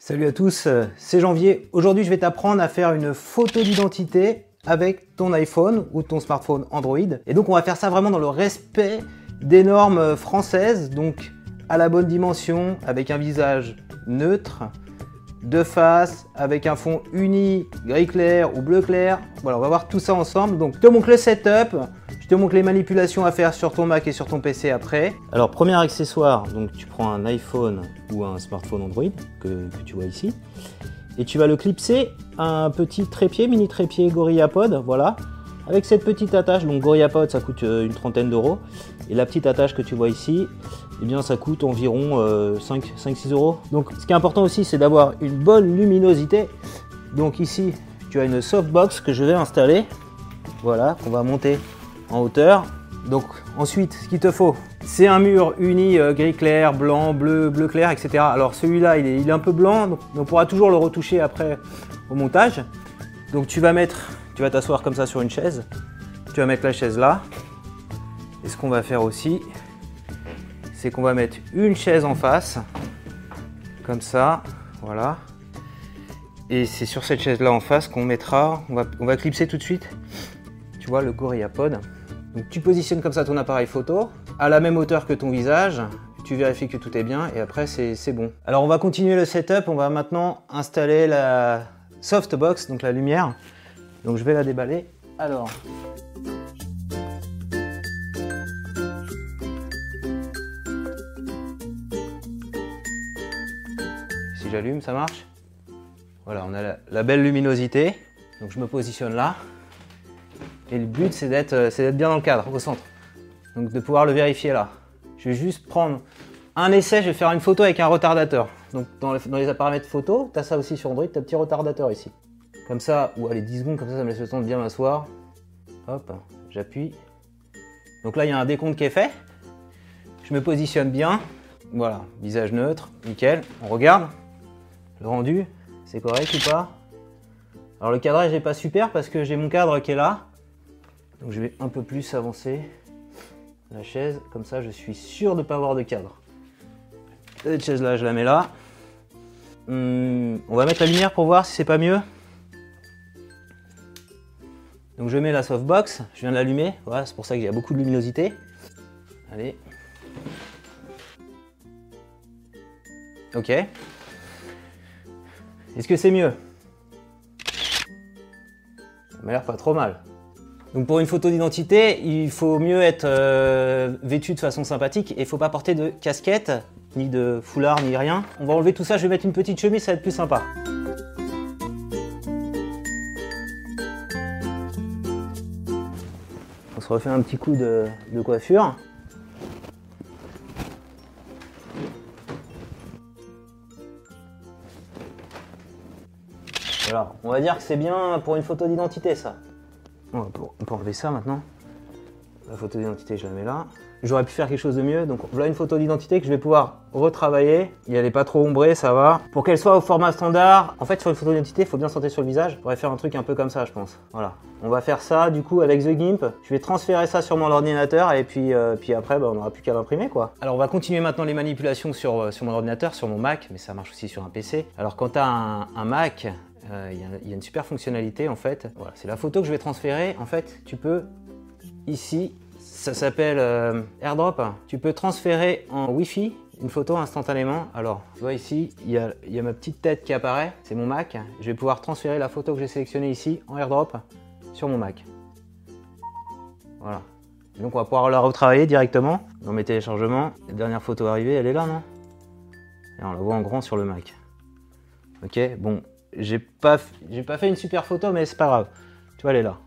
Salut à tous, euh, c'est Janvier. Aujourd'hui, je vais t'apprendre à faire une photo d'identité avec ton iPhone ou ton smartphone Android. Et donc, on va faire ça vraiment dans le respect des normes françaises, donc à la bonne dimension, avec un visage neutre, de face, avec un fond uni, gris clair ou bleu clair. Voilà, on va voir tout ça ensemble. Donc, te montre le setup, je te montre les manipulations à faire sur ton Mac et sur ton PC après. Alors, premier accessoire, donc tu prends un iPhone ou un smartphone Android que, tu vois ici, et tu vas le clipser à un petit trépied, mini trépied GorillaPod, voilà. Avec cette petite attache, donc GorillaPod ça coûte euh, une trentaine d'euros, et la petite attache que tu vois ici, eh bien ça coûte environ 5-6 euros. Donc ce qui est important aussi c'est d'avoir une bonne luminosité. Donc ici tu as une softbox que je vais installer, voilà, qu'on va monter en hauteur. Donc ensuite ce qu'il te faut c'est un mur uni euh, gris clair, blanc, bleu, bleu clair, etc. Alors celui-là il est, il est, un peu blanc, donc on pourra toujours le retoucher après au montage. Donc tu vas mettre, tu vas t'asseoir comme ça sur une chaise, tu vas mettre la chaise là. Et ce qu'on va faire aussi, c'est qu'on va mettre une chaise en face, comme ça, voilà. Et c'est sur cette chaise là en face qu'on mettra, on va, on va clipser tout de suite, tu vois, le GorillaPod. Donc tu positionnes comme ça ton appareil photo, à la même hauteur que ton visage, tu vérifies que tout est bien et après c'est bon. Alors on va continuer le setup, on va maintenant installer la softbox, donc la lumière. Donc je vais la déballer. Alors, si j'allume, ça marche? Voilà, on a la, la, belle luminosité. Donc je me positionne là. Et le but, c'est d'être bien dans le cadre, au centre. Donc de pouvoir le vérifier là. Je vais juste prendre un essai, je vais faire une photo avec un retardateur. Donc dans les, paramètres photo, tu as ça aussi sur Android, tu as un petit retardateur ici. Comme ça, ou allez 10 secondes, comme ça, ça me laisse le temps de bien m'asseoir. Hop, j'appuie. Donc là, il y a un décompte qui est fait. Je me positionne bien. Voilà, visage neutre, nickel. On regarde. Le rendu, c'est correct ou pas? Alors le cadrage n'est pas super parce que j'ai mon cadre qui est là. Donc je vais un peu plus avancer la chaise, comme ça je suis sûr de ne pas avoir de cadre. Cette chaise là, je la mets là. Hum, on va mettre la lumière pour voir si c'est pas mieux. Donc je mets la softbox, je viens de l'allumer, voilà, c'est pour ça qu'il y a beaucoup de luminosité. Allez. Ok. Est-ce que c'est mieux? Ça m'a l'air pas trop mal. Donc pour une photo d'identité, il faut mieux être euh, vêtu de façon sympathique et il faut pas porter de casquette, ni de foulard, ni rien. On va enlever tout ça, je vais mettre une petite chemise, ça va être plus sympa. On se refait un petit coup de, coiffure. Voilà, on va dire que c'est bien pour une photo d'identité ça. On peut enlever ça maintenant. La photo d'identité, je la mets là. J'aurais pu faire quelque chose de mieux. Donc voilà une photo d'identité que je vais pouvoir retravailler. Elle n'est pas trop ombrée, ça va. Pour qu'elle soit au format standard, en fait sur une photo d'identité, il faut bien sentir sur le visage. On pourrait faire un truc un peu comme ça, je pense. Voilà. On va faire ça du coup avec The Gimp. Je vais transférer ça sur mon ordinateur et puis, euh, puis après, bah, on n'aura plus qu'à l'imprimer quoi. Alors on va continuer maintenant les manipulations sur, euh, mon ordinateur, sur mon Mac, mais ça marche aussi sur un PC. Alors quand tu as un Mac, il euh, y, y, a une super fonctionnalité en fait. Voilà, c'est la photo que je vais transférer. En fait, tu peux ici, ça s'appelle euh, AirDrop. Tu peux transférer en Wi-Fi une photo instantanément. Alors, tu vois ici, il y a, y a, ma petite tête qui apparaît. C'est mon Mac. Je vais pouvoir transférer la photo que j'ai sélectionnée ici en AirDrop sur mon Mac. Voilà. Donc, on va pouvoir la retravailler directement dans mes téléchargements. La dernière photo arrivée, elle est là, non? Et on la voit en grand sur le Mac. Ok, bon, j'ai pas, pas fait une super photo, mais c'est pas grave. Tu vois, elle est là.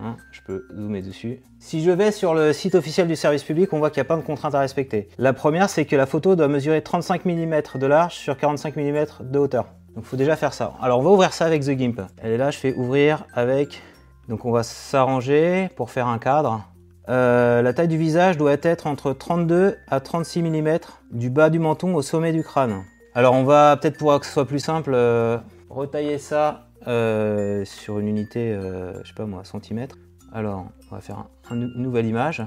Hein, je peux zoomer dessus. Si je vais sur le site officiel du service public, on voit qu'il y a plein de contraintes à respecter. La première, c'est que la photo doit mesurer 35 mm de large sur 45 mm de hauteur. Donc faut déjà faire ça. Alors on va ouvrir ça avec The Gimp. Elle est là, je fais ouvrir avec... Donc on va s'arranger pour faire un cadre. Euh, la taille du visage doit être entre 32 à 36 mm du bas du menton au sommet du crâne. Alors on va peut-être pour que ce soit plus simple, euh, retailler ça euh, sur une unité, euh, je sais pas moi, centimètre. Alors, on va faire un, un, une nouvelle image.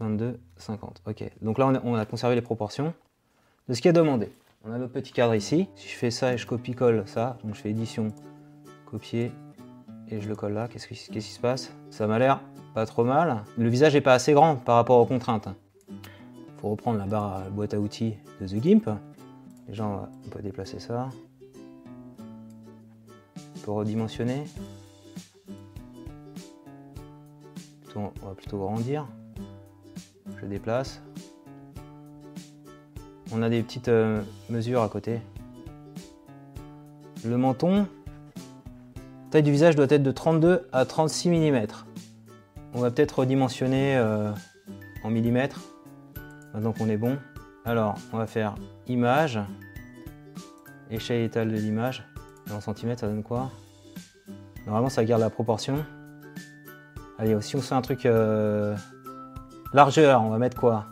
22, 50. Ok. Donc là, on a, on a, conservé les proportions de ce qui est demandé. On a notre petit cadre ici. Si je fais ça et je copie-colle ça, donc je fais édition, copier, et je le colle là, qu'est-ce qui, se passe? Ça m'a l'air pas trop mal. Le visage n'est pas assez grand par rapport aux contraintes. Il faut reprendre la barre boîte à outils de The Gimp. On, peut déplacer ça. On peut redimensionner. on va plutôt grandir. Je déplace. On a des petites euh, mesures à côté. Le menton, taille du visage doit être de 32 à 36 mm. On va peut-être redimensionner euh, en millimètres, maintenant qu'on est bon. Alors, on va faire image, échelle étale de l'image. En centimètres, ça donne quoi? Normalement, ça garde la proportion. Allez, si on fait un truc euh, largeur, on va mettre quoi?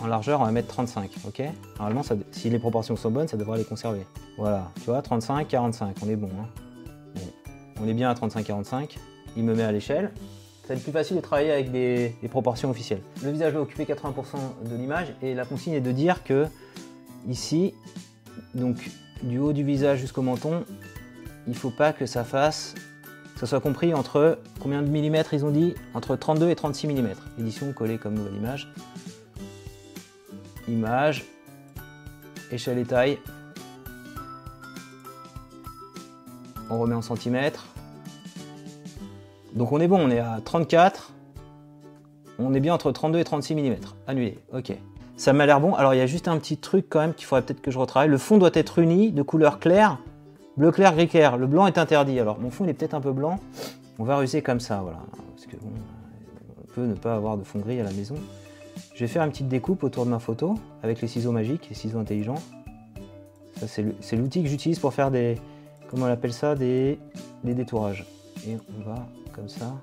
En largeur, on va mettre 35, ok? Normalement, si les proportions sont bonnes, ça devrait les conserver. Voilà, tu vois, 35, 45, on est bon. Hein. On est bien à 35-45 il me met à l'échelle. Ça va être plus facile de travailler avec des, proportions officielles. Le visage doit occuper 80% de l'image et la consigne est de dire que ici, donc du haut du visage jusqu'au menton, il ne faut pas que ça fasse, ça soit compris entre combien de millimètres ils ont dit? Entre 32 et 36 mm. Édition collée comme nouvelle image. Image, échelle et taille. On remet en centimètres. Donc on est bon, on est à 34. On est bien entre 32 et 36 mm. Annulé, ok. Ça m'a l'air bon. Alors il y a juste un petit truc quand même qu'il faudrait peut-être que je retravaille. Le fond doit être uni, de couleur claire. Bleu clair, gris clair. Le blanc est interdit. Alors mon fond il est peut-être un peu blanc. On va ruser comme ça, voilà. Parce que bon, on peut ne pas avoir de fond gris à la maison. Je vais faire une petite découpe autour de ma photo avec les ciseaux magiques, les ciseaux intelligents. Ça c'est l'outil que j'utilise pour faire des, comment on appelle ça, des, des détourages. Et on va comme ça.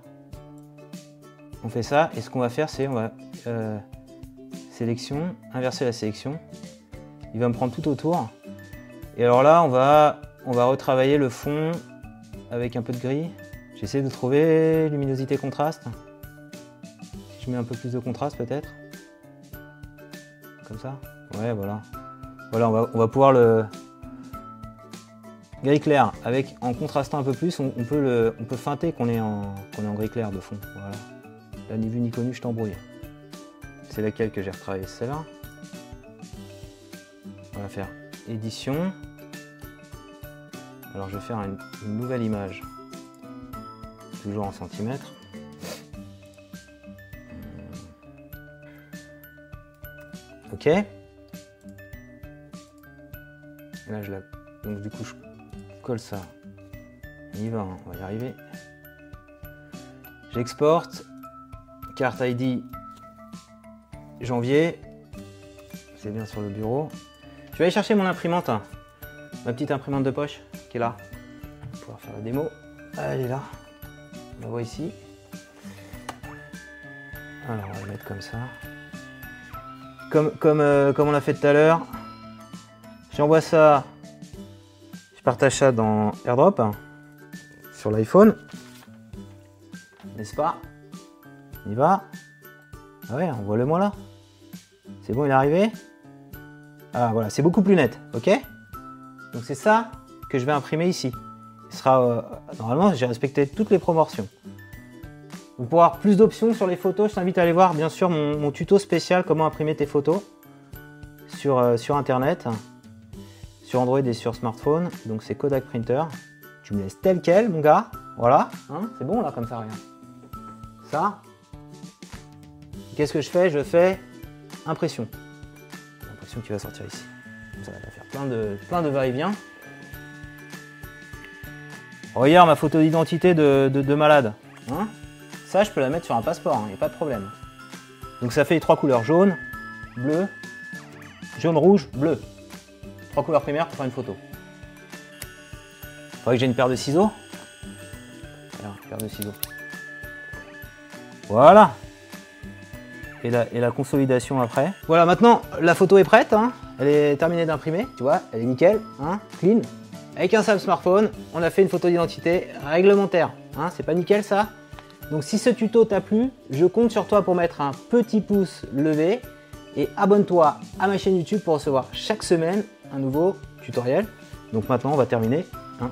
On fait ça et ce qu'on va faire c'est on va euh, sélection, inverser la sélection. Il va me prendre tout autour. Et alors là on va, on va retravailler le fond avec un peu de gris. J'essaie de trouver luminosité contraste. Je mets un peu plus de contraste peut-être. Comme ça. Ouais voilà. Voilà on va, on va pouvoir le, Gris clair, avec, en contrastant un peu plus, on, peut, on peut feinter qu'on est, en, est en gris clair de fond. Voilà. Là, ni vu ni connu, je t'embrouille. C'est laquelle que j'ai retravaillé Celle-là. On va faire édition. Alors je vais faire une, nouvelle image. Toujours en centimètres. Ok. Là, je la... Donc du coup, je ça. On y va, hein, on va y arriver. J'exporte. Carte ID janvier. C'est bien sur le bureau. Je vais aller chercher mon imprimante. Hein. Ma petite imprimante de poche qui est là. Pour faire la démo. Elle est là. On la voit ici. Alors on va mettre comme ça. Comme, comme, euh, comme on l'a fait tout à l'heure. J'envoie ça partage ça dans AirDrop sur l'iPhone. N'est-ce pas? On y va? Ah ouais, on voit le moi là. C'est bon, il est arrivé? Ah voilà, c'est beaucoup plus net, ok? Donc c'est ça que je vais imprimer ici. Il sera, euh, normalement, j'ai respecté toutes les proportions. Pour avoir plus d'options sur les photos, je t'invite à aller voir bien sûr mon, tuto spécial comment imprimer tes photos sur, euh, sur internet sur Android et sur smartphone. Donc c'est Kodak Printer. Tu me laisses tel quel, mon gars. Voilà. Hein, c'est bon là comme ça, rien. Ça. Qu'est-ce que je fais? Je fais impression. L'impression qui va sortir ici. Ça va faire plein de, plein de va-et-vient. Regarde ma photo d'identité de, malade. Hein? Ça, je peux la mettre sur un passeport, il hein, n'y a pas de problème. Donc ça fait les trois couleurs jaune, bleu, jaune, rouge, bleu. Trois couleurs primaires pour faire une photo. Faudrait que j'ai une paire de ciseaux. Alors, paire de ciseaux. Voilà. Et la, et la, consolidation après. Voilà, maintenant, la photo est prête. Hein. Elle est terminée d'imprimer, tu vois, elle est nickel, hein, clean. Avec un simple smartphone, on a fait une photo d'identité réglementaire. Hein, c'est pas nickel ça Donc si ce tuto t'a plu, je compte sur toi pour mettre un petit pouce levé et abonne-toi à ma chaîne YouTube pour recevoir chaque semaine un nouveau tutoriel. Donc maintenant, on va terminer. hein.